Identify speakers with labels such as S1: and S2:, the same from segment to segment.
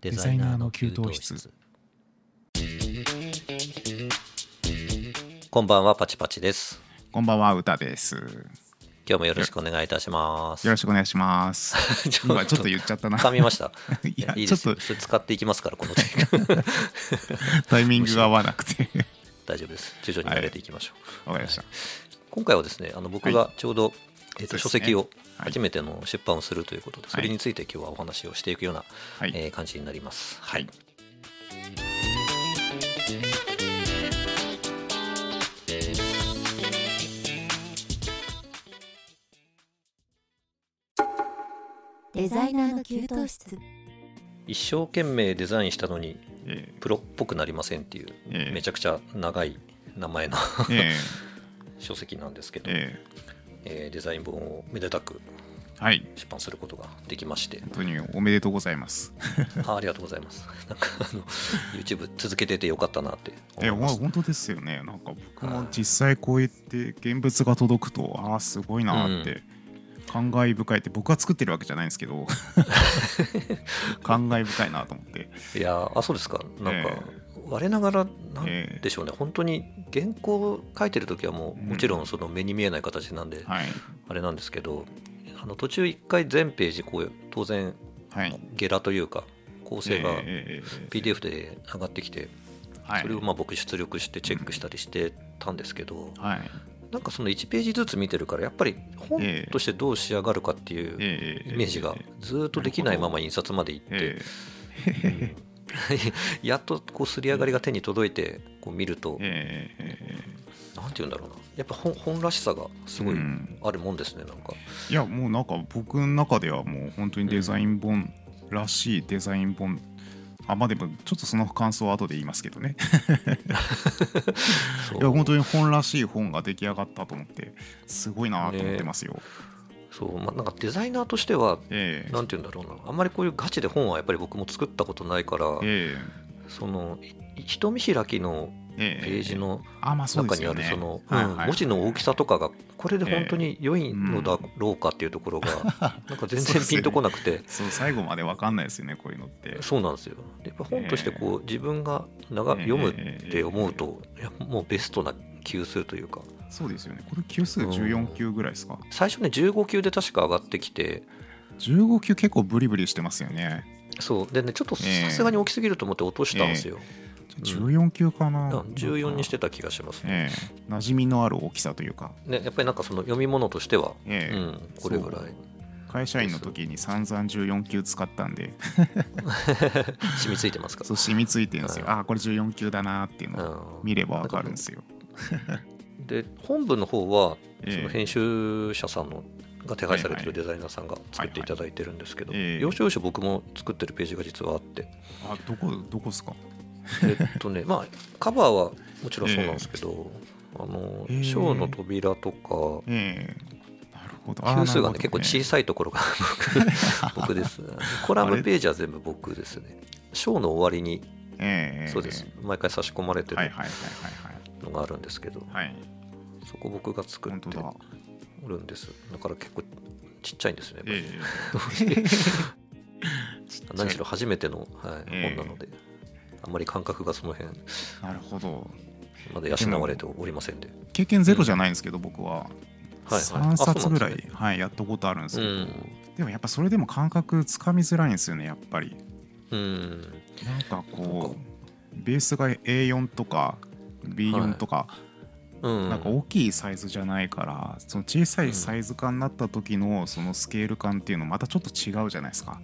S1: デザイナーの給湯室。こんばんはパチパチです。
S2: こんばんは歌です。
S1: 今日もよろしくお願いいたします。
S2: よろしくお願いします。
S1: ち
S2: 今ちょっと言っちゃったな。
S1: 噛みました。
S2: いや
S1: いい
S2: っと。
S1: 使っていきますからこの時
S2: タイミングが合わなくて。
S1: 大丈夫です。徐々に慣れていきましょう、
S2: わかりました。
S1: 今回はですねあの僕がちょうど、えー、と書籍を
S2: はい
S1: 初めての出版をするということで、
S2: い。
S1: それについて今日はお話をしていくような、
S2: はい、
S1: えー感じになります。
S2: はい。
S3: デザイナーの給湯室。
S1: 一生懸命デザインしたのに
S2: え
S1: プロっぽくなりませんっていう、
S2: ええ。
S1: めちゃくちゃ長い名前の 書籍なんですけ
S2: ー
S1: ど、
S2: え
S1: えーデザイン本をめでたく
S2: ーはい。
S1: 出版することができまして。
S2: 本当におめでとうございます。
S1: あありがとうございます。なんかあの YouTube 続けててよかったなって
S2: え
S1: 思います
S2: ほ本当ですよね。なんか僕も実際こうやって現物が届くとああすごいなって、感慨深いって僕が作ってるわけじゃないんですけど。感慨深いなと思って。
S1: いやーあそうですか。なんか、
S2: え
S1: 我ながらなん
S2: え
S1: でしょうね、本当に原稿書いてる時はもう
S2: うん。
S1: もちろんその目に見えない形なんで、
S2: はい。
S1: あれなんですけどあの途中一回全ページこう当然
S2: はい。
S1: ゲラというか構成が PDF で上がってきて
S2: はい。
S1: それをまあ僕出力してチェックしたりしてたんですけど
S2: はい。
S1: なんかその1ページずつ見てるからやっぱり本
S2: ええ。
S1: としてどう仕上がるかっていう
S2: えー
S1: イメージがずーっとできないまま印刷まで行って やっとこうすり上がりが手に届いてこう見ると
S2: ーえ
S1: なんて言うんだろうな。やっぱ本本らしさがすごい
S2: うん。
S1: あるもんですねなんか。
S2: ーいやもうなんか僕の中ではもう本当にデザイン本らしいデザイン本。あまあでもちょっとその感想は後で言いますけどね。いや本当に本らしい本が出来上がったと思ってすごいなと思ってますよ、
S1: そうまあ、なんかデザイナーとしては
S2: ええ。
S1: なんて言うんだろうな。あんまりこういうガチで本はやっぱり僕も作ったことないから
S2: え
S1: そのい人見開きのページの中にあるその文字の大きさとかがこれで本当に良いのだろうかっていうところが なんか全然ピンとこなくて。
S2: そう最後まで分かんないですよねこういうのって。
S1: そうなんですよ。やっぱ本としてこう自分が長
S2: ええ。
S1: 読むって思うといやもうベストな級数というか。
S2: そうですよね。これ級数14級ぐらいですか？
S1: 最初ね15級で確か上がってきて。
S2: 15級結構ブリブリしてますよね。
S1: そう。でねちょっと
S2: ええ。
S1: さすがに大きすぎると思って落としたんですよ、
S2: じゃあ14級かな、
S1: うん。14にしてた気がしますね。
S2: ええ。馴染みのある大きさというか、
S1: ねやっぱりなんかその読み物としては、
S2: ええ。
S1: うん、これぐらい。
S2: 会社員の時に散々14級使ったんで。
S1: 染みついてますか
S2: そう染みついてるんですよ、
S1: うん。
S2: ああこれ14級だなっていうのを
S1: うん
S2: 見れば分かるんですよ、
S1: で本文の方は
S2: ええ。
S1: その編集者さんのが手配されてる
S2: はい
S1: デザイナーさんが作っていただいてるんですけど、要所要所僕も作ってるページが実はあって。
S2: あどこどこですか？
S1: えっとね まあカバーはもちろんそうなんですけど、あの
S2: ええ。
S1: ショーの扉とか
S2: ええ。なるほど。あー
S1: 級数がね結構小さいところが 僕僕です。コラムページは全部僕ですね。ショーの終わりに。
S2: ええ。
S1: そうです。毎回差し込まれてる。
S2: はいはいはい
S1: のがあるんですけど、
S2: はい。はい
S1: そこ僕が作ってるんです。だから結構ちっちゃいんですね、
S2: え
S1: 何しろ初めての、はい
S2: ええ。
S1: 本なのであんまり感覚がその辺。
S2: えなるほど。
S1: まで養われておりませんで。
S2: 経験ゼロじゃないんですけど僕は。
S1: はいはい。
S2: 3冊ぐら
S1: あそうなんで
S2: いはいやったことあるんですけど。
S1: うん。
S2: でもやっぱそれでも感覚つかみづらいんですよねやっぱり。
S1: うん。
S2: なんか
S1: なんか。
S2: こうベースが A4 とか B4 とか
S1: うん。
S2: なんか大きいサイズじゃないからその小さいサイズ感になった時のそのスケール感っていうのまたちょっと違うじゃないですか。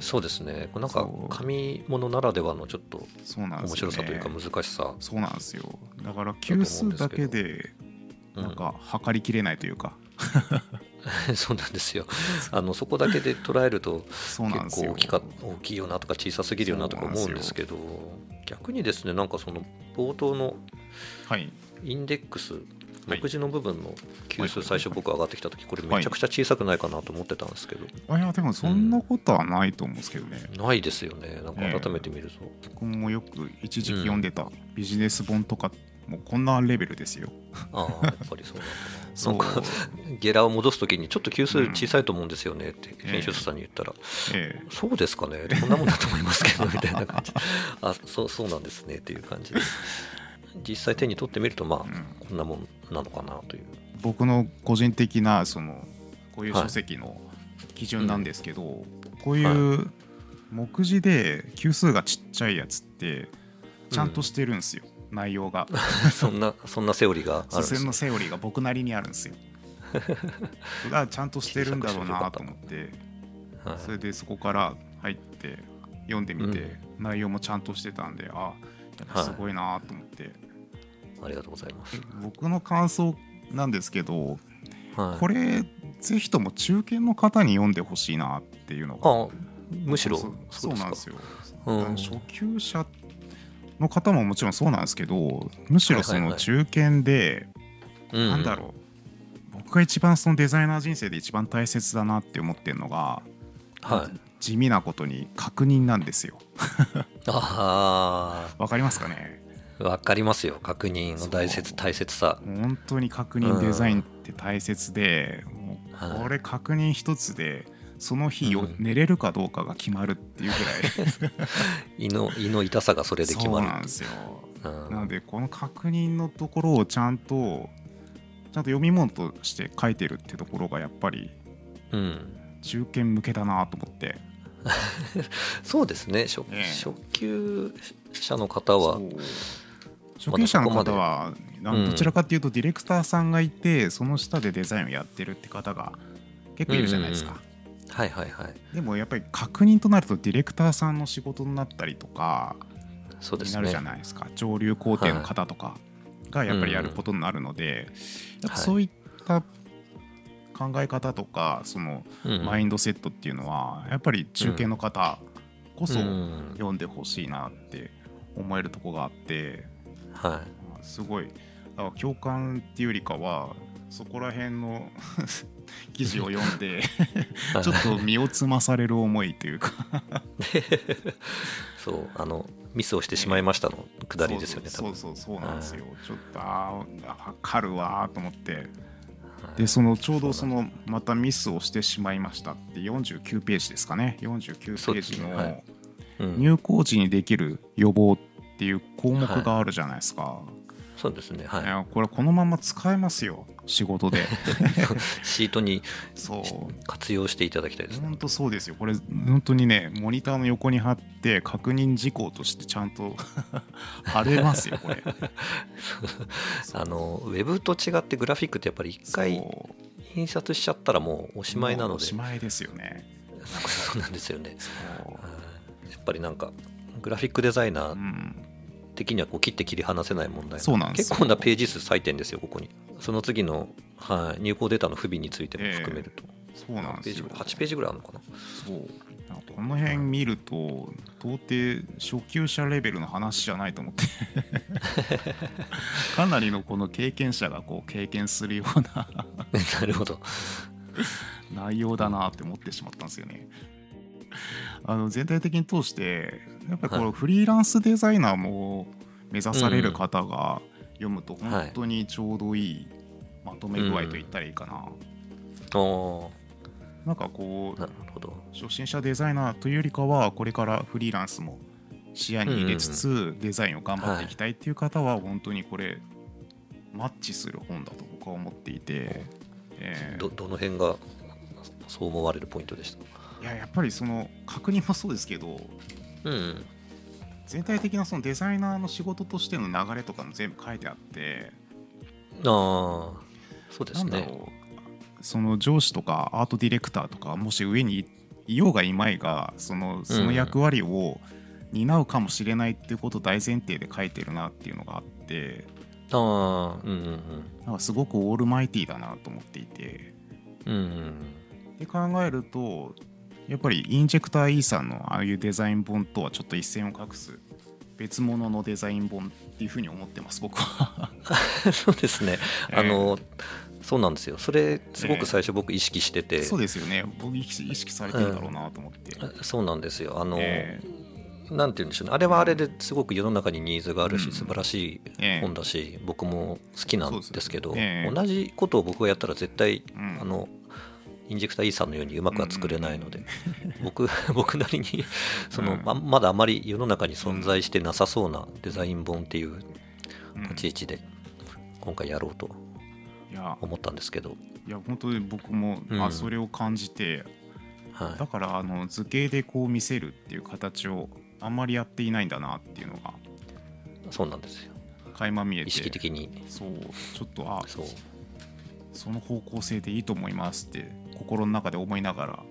S1: そうですね。これなんか紙物ならではのちょっと面白さというか難しさ、
S2: そうなんですよ。だから級数だけで
S1: うん
S2: なん。か測りきれないというか、
S1: そうなんですよ。あのそこだけで捉えると結構大きか大きいよなとか小さすぎるよなとか思うんですけど逆にですねなんかその冒頭の
S2: はい。
S1: インデックス
S2: はい
S1: 目次の部分の級数最初僕上がってきた時これ
S2: はい
S1: めちゃくちゃ小さくないかなと思ってたんですけど、
S2: あいやでもそんなことはないと思うんですけどね、
S1: ないですよね。なんか改めて見ると、
S2: 僕もよく一時期読んでた。ビジネス本とかもこんなレベルですよ。
S1: ああやっぱりそうなんだ。ななんか。ゲラを戻すときにちょっと級数小さいと思うんですよねって編集者さんに言ったら、
S2: ええ。
S1: そうですかね。こんなもんだと思いますけどみたいな感じ。あそうそうなんですねっていう感じで実際手に取ってみるとまあ、
S2: うん。
S1: こんなもんなのかなという。
S2: 僕の個人的なそのこういう書籍の基準なんですけど、こういう目次で級数がちっちゃいやつってちゃんとしてるんですよ、内容が。
S1: そんなそんなセオリーがあるんですね。
S2: のセオリーが僕なりにあるんですよ。がちゃんとしてるんだろうなと思って。
S1: はい。
S2: それでそこから入って読んでみて、内容もちゃんとしてたんであすごいなと思って、
S1: ありがとうございます、
S2: 僕の感想なんですけど
S1: はい、
S2: これぜひとも中堅の方に読んでほしいなっていうのが。
S1: あむしろ
S2: そうなんですよ、
S1: うん。
S2: 初級者の方ももちろんそうなんですけどむしろその
S1: はいはい。はい
S2: 中堅で、
S1: うん。
S2: なんだろう。僕が一番そのデザイナー人生で一番大切だなって思ってるのが
S1: はい。
S2: 地味なことに確認なんですよ。
S1: あ
S2: わかりますかね？
S1: あわかりますよ。確認の大切大切さ。
S2: 本当に確認デザインって大切で、もう
S1: はい。
S2: これ確認一つでその日よ、
S1: うん。
S2: 寝れるかどうかが決まるっていうぐらい。
S1: 胃の胃の痛さがそれで決まる。
S2: そうなんですよ。
S1: うん。
S2: なのでこの確認のところをちゃんとちゃんと読み物として書いてるってところがやっぱり
S1: うん。
S2: 中堅向けだなと思って。
S1: そうですね。初,、
S2: ええ。
S1: 初級者の方は
S2: 初級者の方はどちらかっていうとディレクターさんがいてその下でデザインをやってるって方が結構いるじゃないですか、
S1: うんはいはいはい。
S2: でもやっぱり確認となるとディレクターさんの仕事になったりとか
S1: そうですね。
S2: になるじゃないですか。上流工程の方とかがやっぱりやることになるので、やっぱそういった考え方とかその
S1: うん
S2: マインドセットっていうのはやっぱり中堅の方こそ
S1: うん。
S2: 読んでほしいなって思えるとこがあって
S1: は
S2: すごい共感っていうよりかはそこら辺の 記事を読んで
S1: い。
S2: ちょっと身をつまされる思いというか。
S1: そうあのミスをしてしまいましたのくだりですよね
S2: そうそうそう。なんですよ。
S1: は
S2: ちょっとあーわかるわーと思って。でそのちょうどそのまたミスをしてしまいましたって49ページですかね。49ページの入校時にできる予防っていう項目があるじゃないですか、
S1: そうですね。はい。
S2: これこのまま使えますよ仕事で。
S1: シートに
S2: そう。
S1: 活用していただきたいですね。
S2: 本当そうですよ。これ本当にねモニターの横に貼って確認事項としてちゃんと 貼れますよこれ。
S1: あのウェブと違ってグラフィックってやっぱり一回印刷しちゃったらもうおしまいなの
S2: もうお
S1: で
S2: しまいですよね。
S1: そうなんですよね。やっぱりなんかグラフィックデザイナー
S2: うん。
S1: 的にはこう切って切り離せない問題。
S2: そうなんですよ。
S1: 結構なページ数割いてんですよここにその次の、はい、入稿データの不備についても含めると、
S2: そうなんですよ
S1: ページぐらい8ページぐらいあるのかな。
S2: そう。この辺見ると到底初級者レベルの話じゃないと思って。かなりのこの経験者がこう経験するような
S1: なるほど。
S2: 内容だなって思ってしまったんですよね。あの全体的に通してやっぱりこ
S1: はい。
S2: のフリーランスデザイナーも目指される方が読むと本当にちょうどいいまとめ具合と言ったらいいかな。
S1: お
S2: なんかこう
S1: なるほど。
S2: 初心者デザイナーというよりかはこれからフリーランスも視野に入れつつデザインを頑張っていきたいっていう方は本当にこれマッチする本だと僕は思っていて、えー。
S1: どどの辺がそう思われるポイントでした？
S2: いややっぱりその確認もそうですけど
S1: うん
S2: 全体的なそのデザイナーの仕事としての流れとかも全部書いてあって
S1: ああそうですね。
S2: なんだろうその上司とかアートディレクターとかもし上にいようがいまいがそのその役割を担うかもしれないっていうことを大前提で書いてるなっていうのがあって
S1: ああうんうん。
S2: なんかすごくオールマイティーだなと思っていて。
S1: うんうんうん。
S2: で考えるとやっぱりインジェクター E さんのああいうデザイン本とはちょっと一線を画す別物のデザイン本っていうふうに思ってます僕は。
S1: そうですね。あの、そうなんですよ。それすごく最初僕意識してて、
S2: そうですよね。僕意識意識されてるんだろうなと思って、
S1: あそうなんですよ。あの、
S2: え
S1: なんて言うんでしょうね。あれはあれですごく世の中にニーズがあるし、
S2: うん。
S1: 素晴らしい
S2: ええ。
S1: 本だし僕も好きなんですけど同じことを僕がやったら絶対
S2: うん。
S1: あのインジェクター E さんのようにうまくは作れないので、僕 僕なりにその、
S2: うん
S1: ままだあまり世の中に存在してなさそうなデザイン本っていう
S2: うん。
S1: 立ち位置で今回やろうと
S2: いや。
S1: 思ったんですけど、
S2: いや本当に僕も、
S1: うん。
S2: あそれを感じて
S1: は
S2: だからあの図形でこう見せるっていう形をあんまりやっていないんだなっていうのが
S1: い、そうなんですよ。
S2: 垣間見えて
S1: 意識的に。
S2: そうちょっとあ
S1: そう。
S2: その方向性でいいと思いますって心の中で思いながら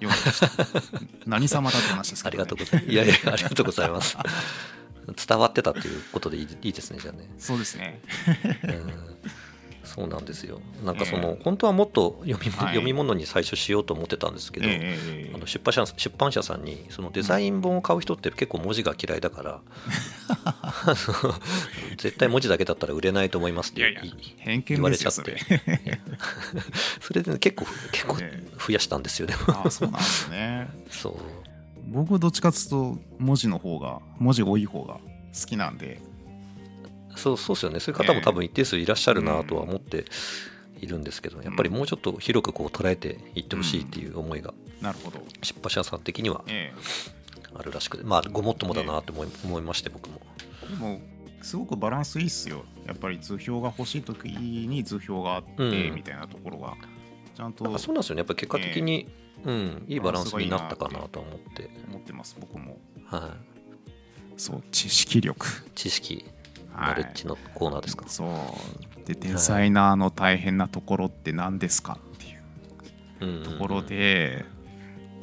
S2: 読んでました。何様だって話です
S1: あ
S2: けど、ね、
S1: りがとうございます。いやいやありがとうございます。伝わってたっていうことでいいいいですねじゃあね。
S2: そうですね。
S1: うんそうなんですよ。なんかその、
S2: え
S1: 本当はもっと読み,、
S2: はい。
S1: 読み物に最初しようと思ってたんですけど、あの出版社出版社さんにそのデザイン本を買う人って結構文字が嫌いだから、あ の絶対文字だけだったら売れないと思いますって言われちゃって。
S2: れ。
S1: それでね、結構結構
S2: え
S1: 増やしたんですよでも。
S2: ああそうなんですね。
S1: そう。
S2: 僕どっちかっつうと文字の方が文字多い方が好きなんで
S1: そうそうですよね。そういう方も多分一定数いらっしゃるなとは思っているんですけど、やっぱりもうちょっと広くこう捉えていってほしいっていう思いが
S2: なるほど。
S1: 出版社さん的には
S2: え
S1: あるらしくてまあごもっともだなと思い思いまして僕も。
S2: えでもすごくバランスいいっすよ。やっぱり図表が欲しい時に図表があって、
S1: うん。
S2: みたいなところが。ちゃんと
S1: そうなんですよね。やっぱり結果的に、うん、いいバランスになったかなとは思って、
S2: 思ってます僕も。
S1: は
S2: そう知識力。
S1: い、知識。
S2: はい
S1: ナレッジのコーナーですか、
S2: そう。でデザイナーの大変なところって何ですかっていう
S1: うんうん。うん。
S2: ところで、え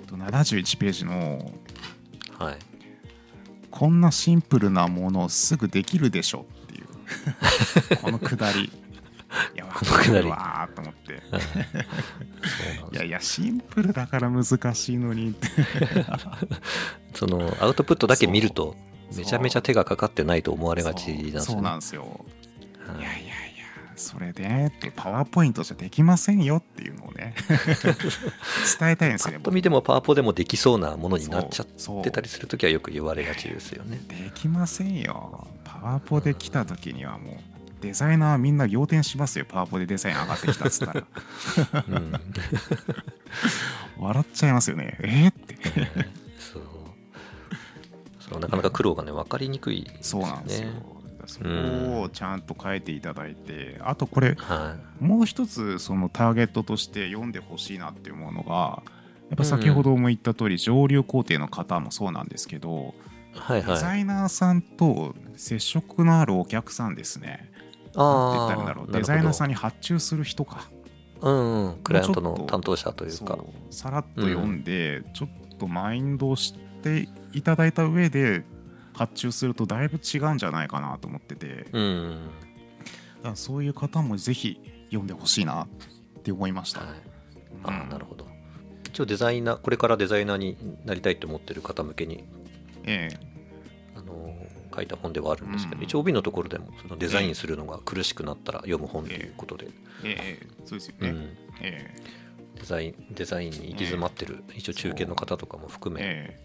S2: っと71ページの
S1: はい。
S2: こんなシンプルなものすぐできるでしょっていうこのくだり。いやわ
S1: このくだり。
S2: かるわーと思って。いやいやシンプルだから難しいのにって。
S1: そのアウトプットだけ見るとめちゃめちゃ手がかかってないと思われがちなんですよね。
S2: そうなんですよ。
S1: はい
S2: いやいやいやそれでってパワーポイントじゃできませんよっていうのをね 伝えたいんですよね
S1: と見てもパワポでもできそうなものになっちゃってたりするときはよく言われがちですよね。
S2: できませんよ。パワポで来た時にはもうデザイナーはみんな仰天しますよ。パワポでデザイン上がってきたっつったら。
S1: うん、
S2: 笑っちゃいますよね。えー、って
S1: なかなか苦労がね分かりにくいです
S2: そう
S1: よ
S2: なんですよ
S1: ね。
S2: そこをちゃんと変えていただいてあとこれ
S1: は
S2: もう一つそのターゲットとして読んでほしいなっていうものがやっぱ先ほども言った通り上流工程の方もそうなんですけど、
S1: い、はい
S2: デ
S1: はい。
S2: ザイナーさんと接触のあるお客さんですね。なんて言ったら。デザイナーさん
S1: に。
S2: に発注する人か。
S1: うんうん、クライアントの担当者というか。
S2: そうさらっと読んで、ちょっとマインドを知っていただいた上で発注するとだいぶ違うんじゃないかなと思ってて、だ
S1: うん。
S2: からそういう方もぜひ読んでほしいなって思いました。
S1: はい、
S2: うん。
S1: ああ、なるほど。一応デザイナー、これからデザイナーになりたいと思ってる方向けに、
S2: え
S1: あのー書いた本ではあるんですけど、
S2: うん。
S1: 一応帯のところでもそのデザインするのが苦しくなったら読む本ということで、
S2: ええ。えそうですよね。
S1: うん、
S2: え
S1: デザインデザインに行き詰まってる、一応中堅の方とかも含
S2: え
S1: め、
S2: え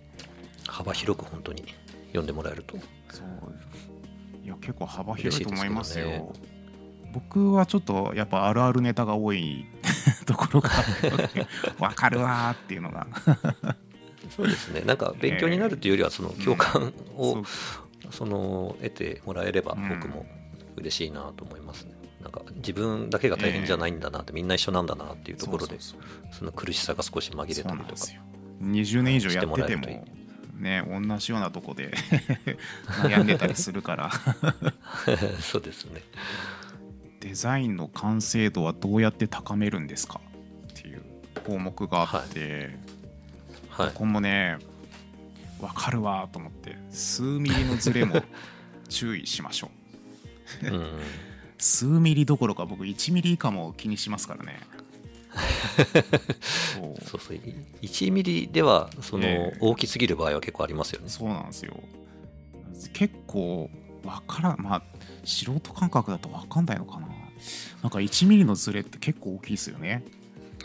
S1: 幅広く本当に読んでもらえると。
S2: えそういや結構幅広いと思いますよ。
S1: 嬉しいです
S2: 僕はちょっとやっぱあるあるネタが多い ところが わかるわーっていうのが。
S1: そうですね、なんか勉強になるというよりは、その共感を、
S2: そ
S1: の得てもらえれば
S2: うん。
S1: 僕も嬉しいなと思いますね。なんか自分だけが大変じゃないんだなって、みんな一緒なんだなっていうところで、
S2: そ
S1: の苦しさが少し紛れたりとか。
S2: そうなんです。よ。20年以上やってて
S1: してもらえるとい
S2: もね同じようなとこで悩んでたりするから。
S1: そうですね。
S2: デザインの完成度はどうやって高めるんですか？っていう項目があって、
S1: はい。
S2: こ。こもねわかるわーと思って数ミリのズレも注意しましょう。
S1: うん、
S2: 数ミリどころか僕1ミリ以下も気にしますからねそう。
S1: そうそう。1ミリでは、その
S2: ええ
S1: 大きすぎる場合は結構ありますよね。
S2: そうなんですよ。結構わからん。まあ素人感覚だとわかんないのかな。なんか1ミリのズレって結構大きいですよね、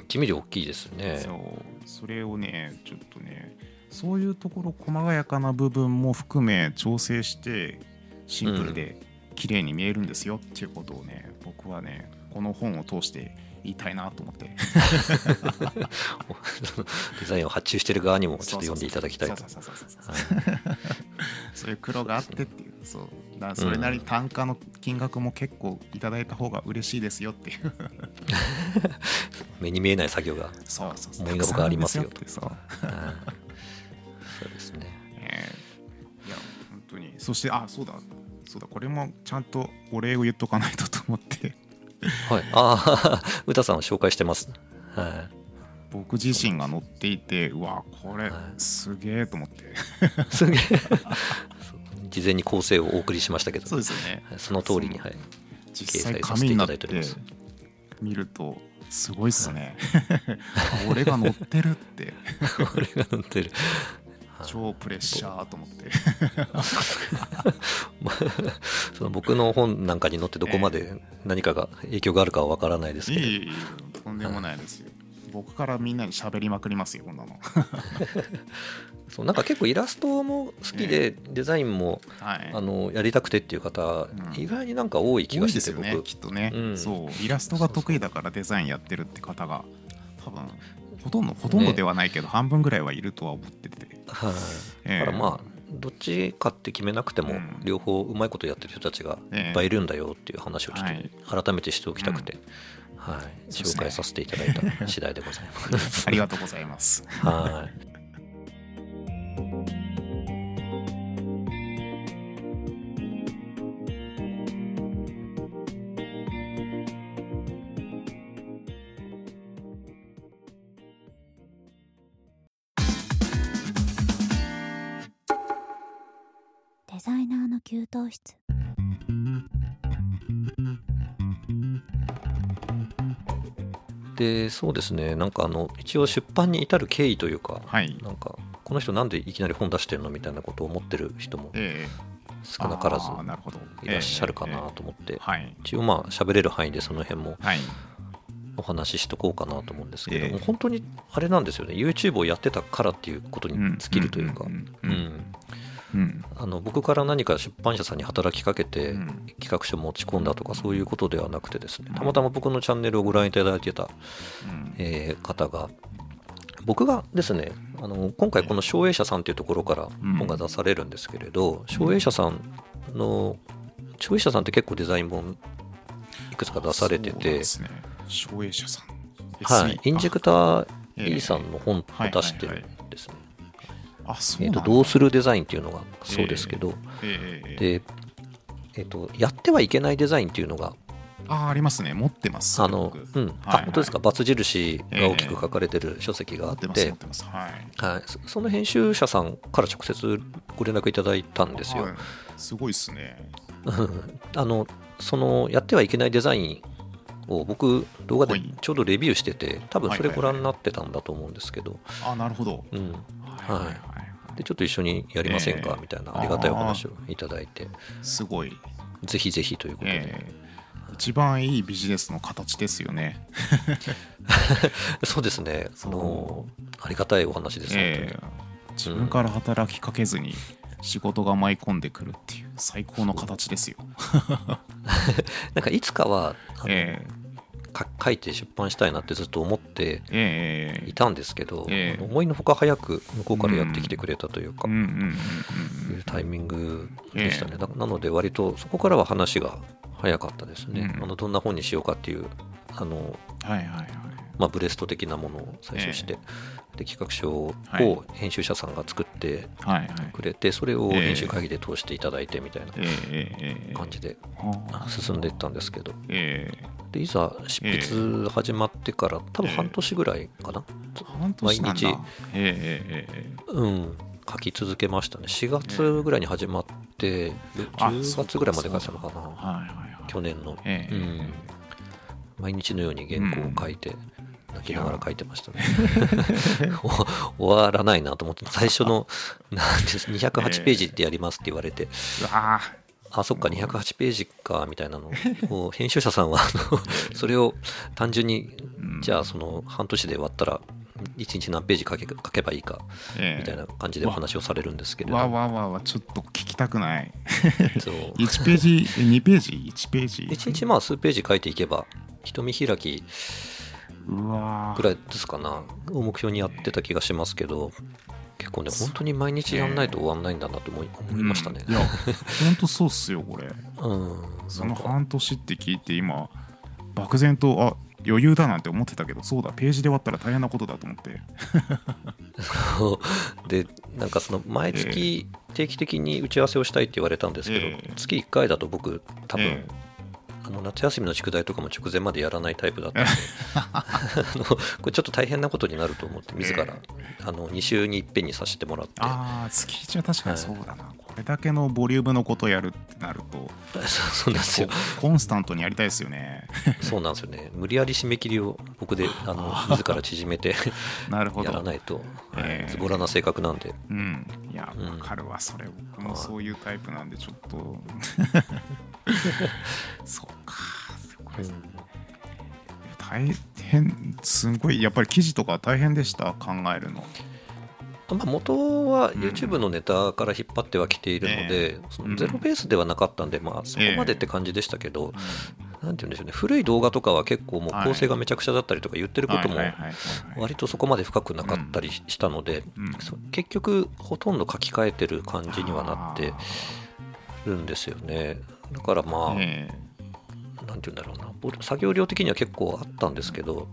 S1: 1ミリ大きいですね。
S2: そう。それをねちょっとねそういうところ細やかな部分も含め調整してシンプルで綺麗に見えるんですよっていうことをね、僕はねこの本を通して言いたいなと思って。
S1: デザインを発注してる側にもちょっと読んでいただきたいと。
S2: そういう黒があってっていう。そう。だそれなりに単価の金額も結構いただいた方が嬉しいですよっていう。
S1: 目に見えない作業が思いのほかありますよ
S2: たくさんあるんですよってそう。
S1: うん。そうですね。
S2: え。ーいや本当に。そしてあそうだ。そうだ。これもちゃんとお礼を言っとかないとと思って
S1: はい。ああ歌 さんを紹介してます。はい。
S2: 僕自身が乗っていてうわこれ
S1: はい。
S2: すげえと思って。
S1: すげえ事前に構成をお送りしましたけど。
S2: そうですよね。
S1: はい。その通りにはい。
S2: 実際
S1: 掲載させていた
S2: 紙になって
S1: だいております。
S2: 見るとすごいっすね。あ 俺が乗ってるって。
S1: 俺が乗ってる。はい
S2: 超プレッシャーと思って。
S1: まあその僕の本なんかに載ってどこまで何かが影響があるかは分からないですけど、
S2: いえいえいえとんでもないですよ。僕からみんなに喋りまくりますよこんなの。
S1: そうなんか結構イラストも好きで、デザインも
S2: はい。
S1: あのやりたくてっていう方、
S2: うん。
S1: 意外になんか多い気
S2: 多
S1: がしてて、
S2: いですよね
S1: 僕
S2: きっとね、
S1: うん。
S2: そうイラストが得意だからデザインやってるって方が多分ほとんどほとんどではないけど、半分ぐらいはいるとは思ってて、
S1: はい、
S2: ええ。
S1: だからまあどっちかって決めなくても、
S2: うん。
S1: 両方うまいことやってる人たちが
S2: ええ。
S1: いっぱいいるんだよっていう話をちょ
S2: はい。
S1: っと改めてしておきたくて、はい、紹介させていただいた次第でございます。
S2: ありがとうございます。
S1: はい
S3: 室
S1: でそうですね。なんかあの一応出版に至る経緯というか、
S2: はい。
S1: なんかこの人なんでいきなり本出してるのみたいなことを思ってる人も
S2: ええ。
S1: 少なからずいらっしゃるかなと思って。
S2: えはい。
S1: 一応まあ喋れる範囲でその辺も
S2: はい。
S1: お話ししとこうかなと思うんですけども、
S2: ええ。
S1: 本当にあれなんですよね。YouTube をやってたからっていうことに尽きるというか。
S2: うん
S1: あの僕から何か出版社さんに働きかけて
S2: うん。
S1: 企画書持ち込んだとかそういうことではなくてですねたまたま僕のチャンネルをご覧いただいてた、
S2: うん。
S1: えー方が僕がですねあの今回この照英社さんというところから本が出されるんですけれど照英社さんの照英社さんって結構デザイン本いくつか出されてて
S2: 照英社さん
S1: はい、インジェクター
S2: ええ
S1: E さんの本を出してる。えーと
S2: あそうなんだ。
S1: どうするデザインっていうのがそうですけど、
S2: ええええ
S1: で、えーと、やってはいけないデザインっていうのが、
S2: あありますね。持ってます。
S1: あの、
S2: 僕
S1: うん、
S2: はい
S1: あ、本当ですか、バツ印が大きく書かれてる書籍があっ
S2: て。ます持
S1: て
S2: っ、てます。はい。
S1: はい、そその編集者さんから直接ご連絡いただいたんですよ。
S2: はい。すごいっすね。
S1: う んあのそのやってはいけないデザインを僕動画で
S2: はい。
S1: ちょうどレビューしてて多分それご覧になってたんだと思うんですけど、
S2: あなるほど。
S1: うん、
S2: はいはいはい
S1: でちょっと一緒にやりませんか？
S2: ええ。
S1: みたいなありがたいお話をいただいて。
S2: すごい。
S1: ぜひぜひということで、
S2: ええ。一番いいビジネスの形ですよね。
S1: そうですね。あのありがたいお話です、
S2: ええ。自分から働きかけずに仕事が舞い込んでくるっていう最高の形ですよ。
S1: なんかいつかは
S2: え
S1: か書いて出版したいなってずっと思って
S2: えええ
S1: いたんですけど、
S2: ええ。
S1: あの思いのほか早く向こうからやってきてくれたというか、
S2: うん
S1: いうタイミングでしたね、ななので割とそこからは話が早かったですね、
S2: うん。
S1: あのどんな本にしようかっていうあの、
S2: うんはいはいはい。
S1: まあ、ブレスト的なものを最初して、で企画書を
S2: はい。
S1: 編集者さんが作ってくれてそれを
S2: ええ。
S1: 編集会議で通していただいてみたいな感じで進んでいったんですけど。
S2: ええ。
S1: でいざ執筆始まってから多分半年ぐらいかな、毎日うん書き続けましたね。4月ぐらいに始まって
S2: あ
S1: 10月ぐらいまで書いてたのかな。去年の、毎日のように原稿を書いて、泣きながら書いてましたね。お終わらないなと思って最初の なんです208ページってやりますって言われて、
S2: うわ
S1: あそっか208ページかみたいなの。を編集者さんはそれを単純に
S2: うん。
S1: じゃあその半年で終わったら1日何ページ書け書けばいいか
S2: ええ。
S1: みたいな感じでお話をされるんですけれど、
S2: わわわわちょっと聞きたくない。
S1: そう。
S2: 1ページえ2ページ？1ページ
S1: ？1日まあ数ページ書いていけば人見開きぐらいですかな。を目標にやってた気がしますけど。結構ね本当に毎日やんないと終わんないんだなと思い思いましたね。
S2: うん。いやほんとそうっすよこれ。
S1: うん。
S2: その半年って聞いて今漠然とあ余裕だなんて思ってたけどそうだページで終わったら大変なことだと思って。
S1: でなんかその毎月定期的に打ち合わせをしたいって言われたんですけど、
S2: ええ。
S1: 月1回だと僕多分、
S2: え
S1: あの夏休みの宿題とかも直前までやらないタイプだったんで。あのこれちょっと大変なことになると思って自ら、あの2週にいっぺんにさせてもらって。
S2: ああ月1は確かにそうだな、これだけのボリュームのことやるってなると
S1: そうなんですよ。
S2: コンスタントにやりたいですよね。
S1: そうなんですよね。無理やり締め切りを僕であの自ら縮めて
S2: なるほど。
S1: やらないと、はい。
S2: ええ
S1: ズボラな性格なんで。
S2: うん。いや
S1: うん。
S2: わかるわ。それ僕もそういうタイプなんでちょっと。そうか。すごい。
S1: うん
S2: 大変すごい。やっぱり記事とか大変でした？考えるの
S1: まあ、元は
S2: うん。
S1: YouTube のネタから引っ張ってはきているので、そのゼロベースではなかったんで、まあ、そこまでって感じでしたけど、なんて言うんでしょうね、古い動画とかは結構もう構成がめちゃくちゃだったりとか言ってることも割とそこまで深くなかったりしたので、結局ほとんど書き換えてる感じにはなってるんですよね。だからまあ、
S2: え
S1: なんて言うんだろうな。作業量的には結構あったんですけど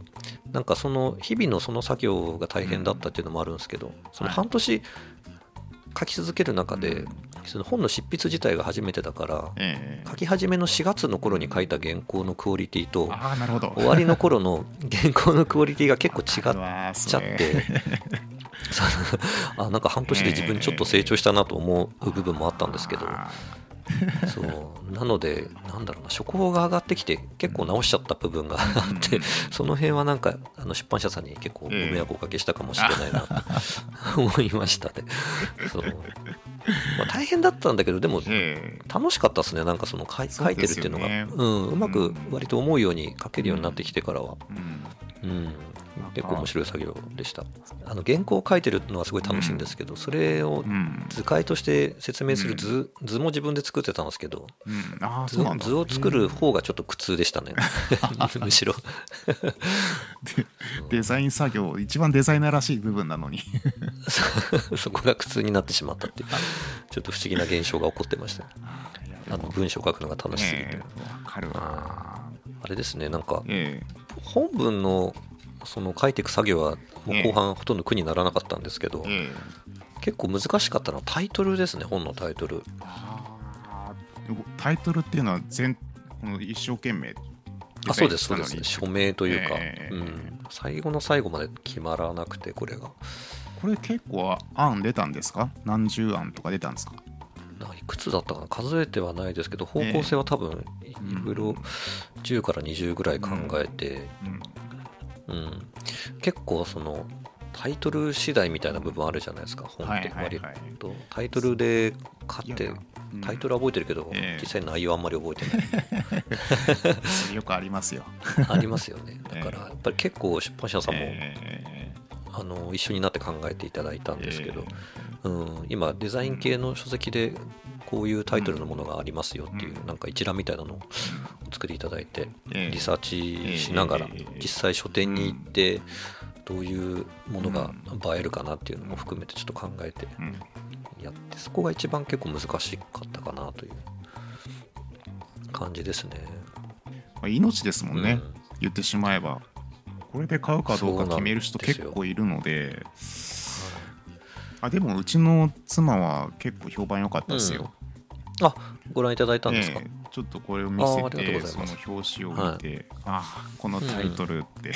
S1: なんかその日々のその作業が大変だったっていうのもあるんですけどその半年書き続ける中でその本の執筆自体が初めてだから書き始めの4月の頃に書いた原稿のクオリティと終わりの頃の 原稿のクオリティが結構違っちゃって あなんか半年で自分ちょっと成長したなと思う部分もあったんですけど
S2: あ
S1: そう。なのでなんだろうな初稿が上がってきて結構直しちゃった部分があって、
S2: うん
S1: その辺はなんかあの出版社さんに結構ご迷惑をおかけしたかもしれないなと 思いましたね。そうまあ、大変だったんだけどでも
S2: ええ
S1: 楽しかったですね。なんかその書いてるっていうのが。
S2: そう
S1: ん、うまく
S2: うん。
S1: 割と思うように書けるようになってきてからは、
S2: うん。
S1: うん、結構面白い作業でした。あの原稿を書いてるのはすごい楽しいんですけど、それを
S2: うん。
S1: 図解として説明する図,、図も自分で作ってたんですけど図図を作る方がちょっと苦痛でしたね。むしろ。
S2: でデザイン作業一番デザイナーらしい部分なのに。
S1: そこが苦痛になってしまったっていうちょっと不思議な現象が起こってました。あの文章を書くのが楽しすぎて、
S2: ええわかるわ。
S1: あれですねなんか
S2: え
S1: 本文のその書いていく作業はもう後半ほとんど苦にならなかったんですけど、結構難しかったのはタイトルですね本のタイトル。
S2: タイトルっていうのは全この一生懸命
S1: あそうですそうです。署名というか、
S2: ええ。
S1: うん、最後の最後まで決まらなくてこれが
S2: これ結構案出たんですか？何十案とか出たんですか？
S1: ないくつだったかな？数えてはないですけど方向性は多分いいろいろ10から20ぐらい考えて、
S2: うん。
S1: うん、結構そのタイトル次第みたいな部分あるじゃないですか本って割と。タイトルで買ってタイトルは覚えてるけど、
S2: ええ。
S1: 実際内容あんまり覚えてない。
S2: よくありますよ。
S1: ありますよね。だからやっぱり結構出版社さんも、
S2: え
S1: あの一緒になって考えていただいたん
S2: え
S1: ですけど、うん、今デザイン系の書籍でこういうタイトルのものがありますよっていう、
S2: うん。
S1: なんか一覧みたいなのを作っていただいて、
S2: ええ。
S1: リサーチしながら
S2: ええ。
S1: 実際書店に行ってどういうものが映えるかなっていうのも含めてちょっと考えて
S2: うん。
S1: やってそこが一番結構難しかったかなという感じですね。
S2: まあ命ですもんね、
S1: うん。
S2: 言ってしまえばこれで買うかどうか決める人結構いるので。あでもうちの妻は結構評判良かったですよ、
S1: あご覧いただいたんですか、
S2: ええちょっとこれを見せてその表紙を見て、ああこのタイトルって、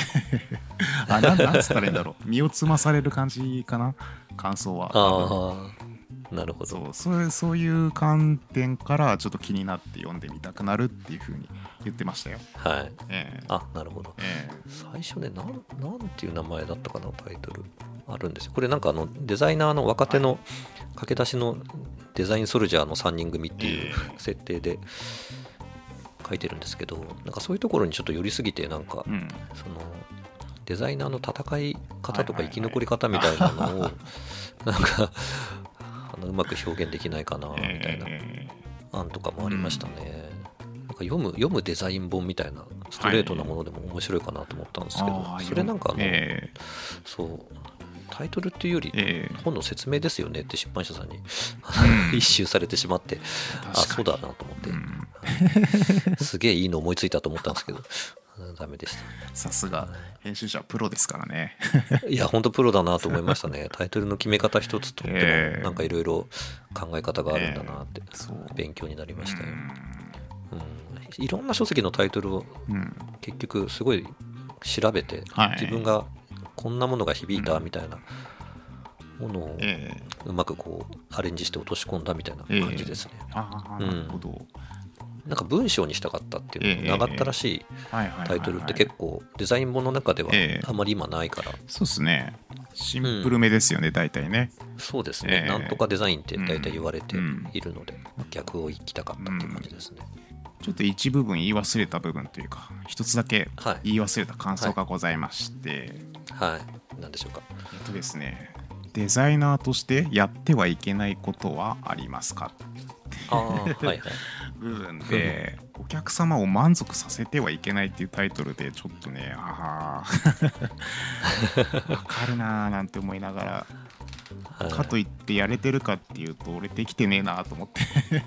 S2: あなんなんつったらいいんだろう。身をつまされる感じかな？感想は
S1: ああなるほど。
S2: そうそうそういう観点からちょっと気になって読んでみたくなるっていうふうに言ってましたよ。
S1: はい。
S2: ええ。
S1: あなるほど。
S2: え
S1: 最初ねなんなんていう名前だったかなタイトル。あるんですよ。これなんかあのデザイナーの若手の駆け出しのデザインソルジャーの3人組っていう
S2: え
S1: 設定で書いてるんですけどなんかそういうところにちょっと寄りすぎてなんか
S2: えうん。
S1: そのデザイナーの戦い方とか生き残り方みたいなのを、なんかあのうまく表現できないかなみたいな。
S2: え
S1: 案とかもありましたね、なんか読む読むデザイン本みたいなストレートなものでも面白いかなと思ったんですけど、
S2: あー
S1: それなんかあの、
S2: え
S1: そうタイトルっていうより
S2: ええ。
S1: 本の説明ですよねって出版社さんに
S2: うん。
S1: 一周されてしまって、あそうだなと思って。すげえいいの思いついたと思ったんですけど。うんダメでし
S2: さすが編集者はプロですからね。
S1: たいや本当プロだなと思いましたね。タイトルの決め方一つとっても、
S2: ええ。
S1: なんかいろいろ考え方があるんだなって、勉強になりましたよ、
S2: う
S1: うん、いろんな書籍のタイトルを結局すごい調べて、
S2: はい。
S1: 自分がこんなものが響いたみたいなものを
S2: ええ。
S1: うまくこうアレンジして落とし込んだみたいな感じですね、
S2: なるほど、
S1: なんか文章にしたかったっていう
S2: ええ
S1: 長ったらしい
S2: はいはいはいはい。
S1: タイトルって結構デザイン本の中では
S2: ええ。
S1: あまり今ないから。
S2: そうですね。シンプルめですよね、大体ね。
S1: そうですね、
S2: ええ。
S1: なんとかデザインって大体言われて
S2: うん。
S1: いるので、逆を言きたかったっていう感じですね、
S2: ちょっと一部分言い忘れた部分というか一つだけ
S1: はい。
S2: 言い忘れた感想がございまして、
S1: はい。何でしょうか？
S2: えっとですねデザイナーとしてやってはいけないことはありますか？
S1: ああはいはい
S2: 部分でお客様を満足させてはいけないっていうタイトルでちょっとねああわかるなーなんて思いながら。
S1: はい。
S2: かといってやれてるかっていうと俺できてねえなと思って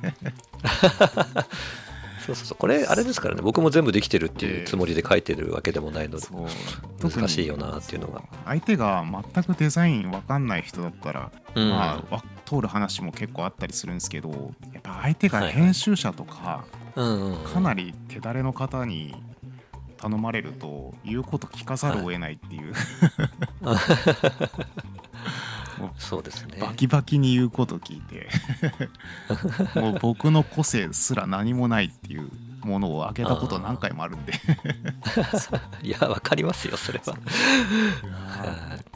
S1: そうそうそう。これあれですからね。僕も全部できてるっていうつもりで書いてるわけでもないので、難しいよなっていうのが。
S2: 相手が全くデザインわかんない人だったら、
S1: うん。
S2: まあわ通る話も結構あったりするんですけどやっぱ相手が
S1: はい
S2: 編集者とか、かなり手だれの方に頼まれると言うこと聞かざるを得ないっていう、も う
S1: そうですね。
S2: バキバキに言うこと聞いて。もう僕の個性すら何もないっていうものをあげたこと何回もあるんで。
S1: いやわかりますよそれは。はい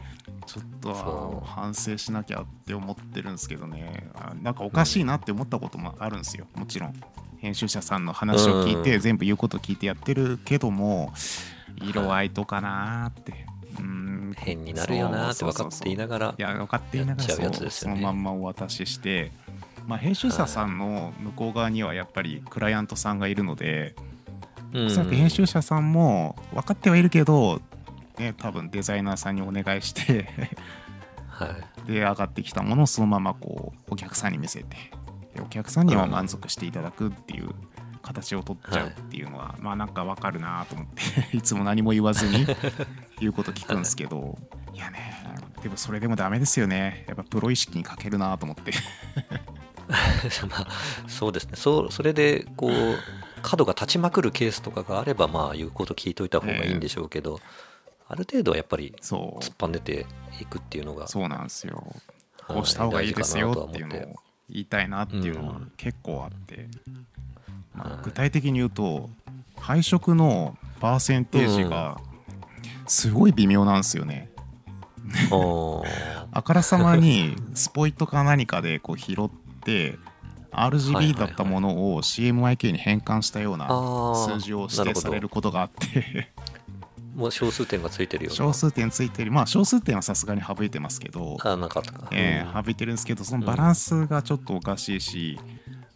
S2: ちょっと反省しなきゃって思ってるんですけどね。あなんかおかしいなって思ったこともあるんですよ。もちろん。編集者さんの話を聞いて、
S1: うん。
S2: 全部言うこと聞いてやってるけども色合いとかなーって、うん
S1: 変になるよなって分かっていながら
S2: いや分かっていながらそそのまんまお渡しして、まあ、編集者さんの向こう側にはやっぱりクライアントさんがいるので、
S1: うん。
S2: おそらく編集者さんも分かってはいるけど、ね、多分デザイナーさんにお願いして
S1: はい。
S2: で上がってきたものをそのままこうお客さんに見せてでお客さんには満足していただくっていう形を取っちゃうっていうのは、まあなんかわかるなと思って いつも何も言わずに 言うこと聞くんですけど、い、やねでもそれでもダメですよね。やっぱプロ意識に欠けるなと思って。
S1: まあそうですね。そうそれでこう角が立ちまくるケースとかがあればまあ言うこと聞いといた方がいいんでしょうけど、ある程度はやっぱり
S2: そう。
S1: 突っ張んでていくっていうのが
S2: そうなんですよ。
S1: はい
S2: こうした方がいいですよっていうのを言いたいなっていうのは
S1: うん
S2: 結構あって、まあ
S1: はい
S2: 具体的に言うと配色のパーセンテージがすごい微妙なんですよね。あからさまにスポイトか何かでこう拾って RGB だったものを CMYK に変換したような数字を指定されることがあって。
S1: もう小数点がついてるよ
S2: 小数点ついてる。まあ小数点はさすがに省いてますけど。
S1: あなかったか、
S2: え省いてるんですけどそのバランスがちょっとおかしいし、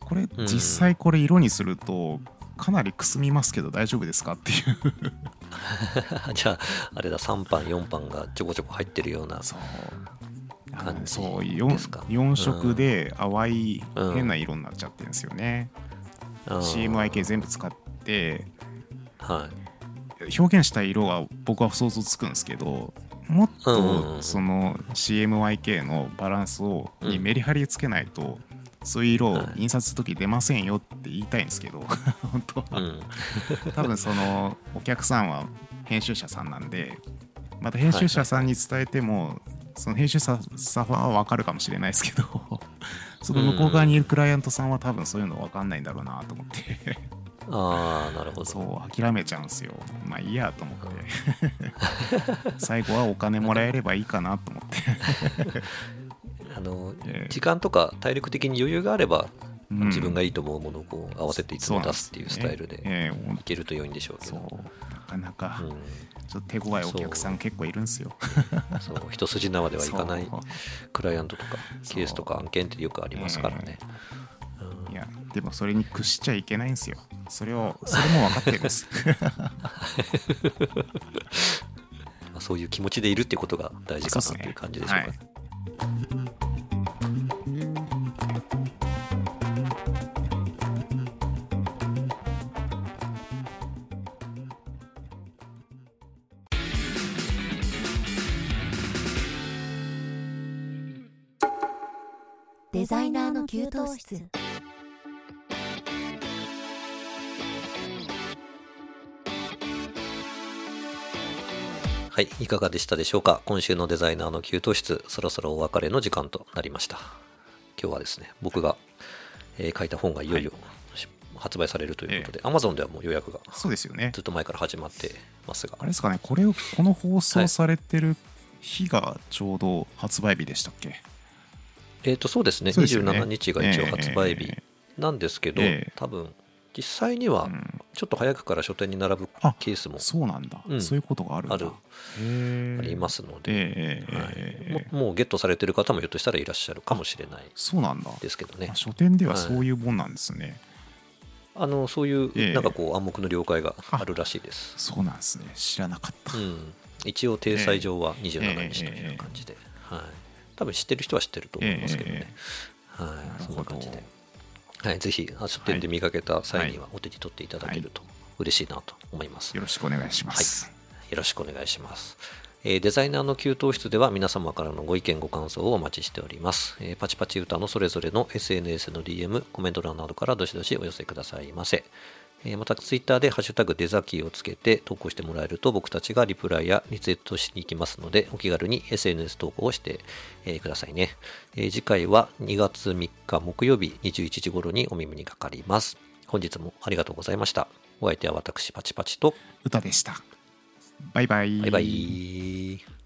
S2: これ
S1: ん。
S2: 実際これ色にするとかなりくすみますけど大丈夫ですかっていう。
S1: じゃああれだ3版4版がちょこちょこ入ってるような
S2: そう。そう
S1: ですか
S2: ？4, 4色で淡い
S1: うん
S2: 変な色になっちゃってるんですよね、
S1: あー
S2: CMYK 全部使って
S1: はい。
S2: 表現したい色は僕は想像つくんですけどもっ
S1: うん。うんうん
S2: とその CMYK のバランスを
S1: うん
S2: にメリハリつけないとそういう色を
S1: はい。
S2: 印刷する時出ませんよって言いたいんですけど 本当は。
S1: うん。
S2: 多分そのお客さんは編集者さんなんでまた編集者さんに伝えてもその編集者さんは分かるかもしれないですけどその向こう側にいるクライアントさんは多分そういうの分かんないんだろうなと思って。
S1: ああなるほど。
S2: そう諦めちゃうんですよ。まあいいやと思って。最後はお金もらえればいいかなと思って。
S1: あの
S2: ええ。
S1: 時間とか体力的に余裕があれば、
S2: うん。
S1: 自分がいいと思うものをこう合わせていつも出すっていうスタイルでいけると良いんでしょうけど、
S2: なかかなか
S1: うん、
S2: ちょっと手強いお客さん結構いるんですよ。
S1: そう。一筋縄ではいかないクライアントとかケースとか案件ってよくありますからね、
S2: いやでもそれに屈しちゃいけないんですよ。それをそれも分かってるんです。
S1: まあ、そういう気持ちでいるってことが大事かなっていう感じでしょうか、
S2: そうっ
S1: はい、いかがでしたでしょうか？今週のデザイナーの給湯室そろそろお別れの時間となりました。今日はですね僕が、えー書いた本がいよいよし発売されるということで、Amazon ではもう予約が
S2: そうですよね。
S1: ず。っと前から始まってますが。
S2: あれですかね、これをこの放送されてる日がちょうど発売日でしたっけ、
S1: えっ、とそうですね。
S2: すよね。
S1: 27日が一応発売日
S2: え
S1: なんですけど、
S2: ええ。
S1: 多分実際には
S2: うん。
S1: ちょっと早くから書店に並ぶ
S2: あ
S1: ケースも
S2: そうなんだ、
S1: うん。
S2: そういうことがあるんだ。
S1: ある。ありますので、
S2: ええ
S1: はい。
S2: ええ
S1: ももうゲットされてる方もひょっとしたらいらっしゃるかもしれない。
S2: そうなんだ。
S1: ですけどね。
S2: あ書店ではそういうもんなんですね。
S1: あのそういう
S2: ええ。
S1: なんかこう暗黙の了解があるらしいです、
S2: そうなんですね。知らなかった。
S1: うん、一応体裁上は27日という感じで、はい、多分知ってる人は知ってると思いますけどね、
S2: え。
S1: はい、
S2: なるほど。
S1: そんな感じで、はい、ぜひあ書店で見かけた際にはお手に取っていただけると嬉しいなと思います、
S2: よろしくお願いします。
S1: よろしくお願いします。えーデザイナーの給湯室では皆様からのご意見ご感想をお待ちしております。えーパチパチ歌のそれぞれの SNS の DM、コメント欄などからどしどしお寄せくださいませ。えーまたツイッターでハッシュタグデザキーをつけて投稿してもらえると僕たちがリプライやリツイートしに行きますのでお気軽に SNS 投稿をして、えーくださいね、えー次回は2月3日木曜日21時頃にお耳にかかります。本日もありがとうございました。お相手は私パチパチと
S2: 歌でした。バイバイ。
S1: バイバイ。